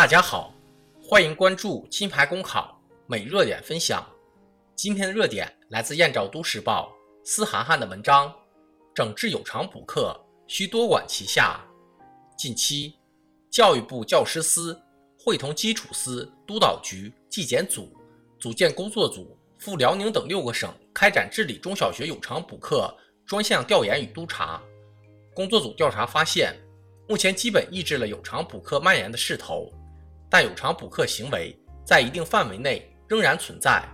大家好，欢迎关注金牌公考每热点分享。今天的热点来自燕赵都市报司涵涵的文章：整治有偿补课需多管齐下。近期，教育部教师司会同基础司、督导局、纪检组组建工作组，赴辽宁等六个省开展治理中小学有偿补课专项调研与督查。工作组调查发现，目前基本抑制了有偿补课蔓延的势头。但有偿补课行为在一定范围内仍然存在。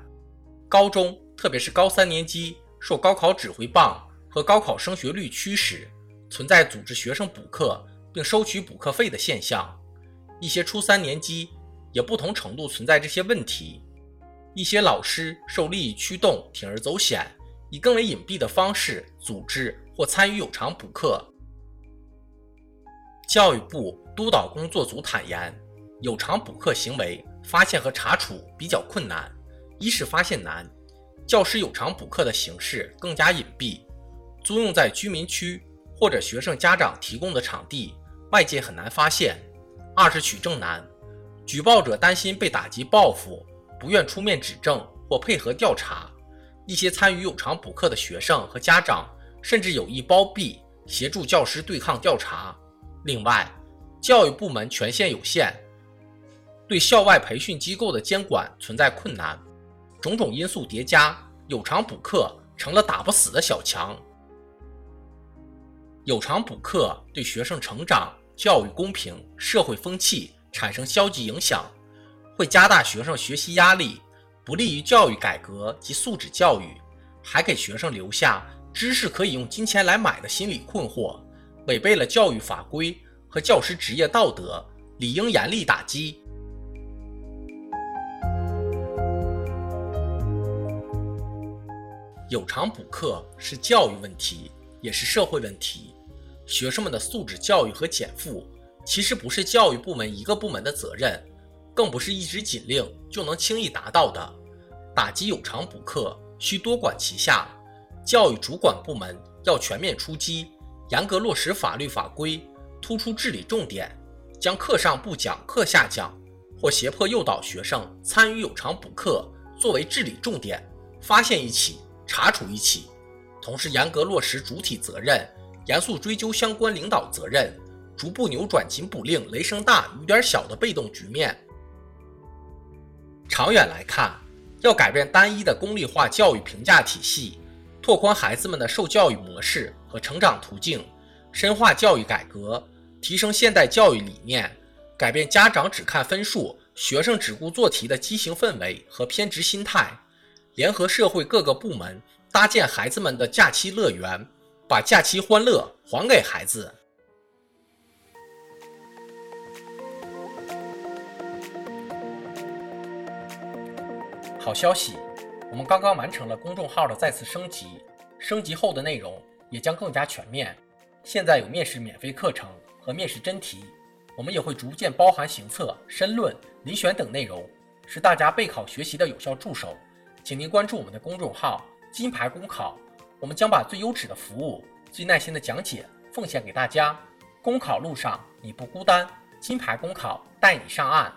高中，特别是高三年级，受高考指挥棒和高考升学率驱使，存在组织学生补课并收取补课费的现象。一些初三年级也不同程度存在这些问题。一些老师受利益驱动，铤而走险，以更为隐蔽的方式组织或参与有偿补课。教育部督导工作组坦言。有偿补课行为发现和查处比较困难，一是发现难，教师有偿补课的形式更加隐蔽，租用在居民区或者学生家长提供的场地，外界很难发现；二是取证难，举报者担心被打击报复，不愿出面指证或配合调查，一些参与有偿补课的学生和家长甚至有意包庇，协助教师对抗调查。另外，教育部门权限有限。对校外培训机构的监管存在困难，种种因素叠加，有偿补课成了打不死的小强。有偿补课对学生成长、教育公平、社会风气产生消极影响，会加大学生学习压力，不利于教育改革及素质教育，还给学生留下知识可以用金钱来买的心理困惑，违背了教育法规和教师职业道德，理应严厉打击。有偿补课是教育问题，也是社会问题。学生们的素质教育和减负，其实不是教育部门一个部门的责任，更不是一纸禁令就能轻易达到的。打击有偿补课需多管齐下，教育主管部门要全面出击，严格落实法律法规，突出治理重点，将课上不讲、课下讲或胁迫诱导学生参与有偿补课作为治理重点，发现一起。查处一起，同时严格落实主体责任，严肃追究相关领导责任，逐步扭转紧补令雷声大雨点小的被动局面。长远来看，要改变单一的功利化教育评价体系，拓宽孩子们的受教育模式和成长途径，深化教育改革，提升现代教育理念，改变家长只看分数、学生只顾做题的畸形氛围和偏执心态。联合社会各个部门，搭建孩子们的假期乐园，把假期欢乐还给孩子。好消息，我们刚刚完成了公众号的再次升级，升级后的内容也将更加全面。现在有面试免费课程和面试真题，我们也会逐渐包含行测、申论、遴选等内容，是大家备考学习的有效助手。请您关注我们的公众号“金牌公考”，我们将把最优质的服务、最耐心的讲解奉献给大家。公考路上你不孤单，金牌公考带你上岸。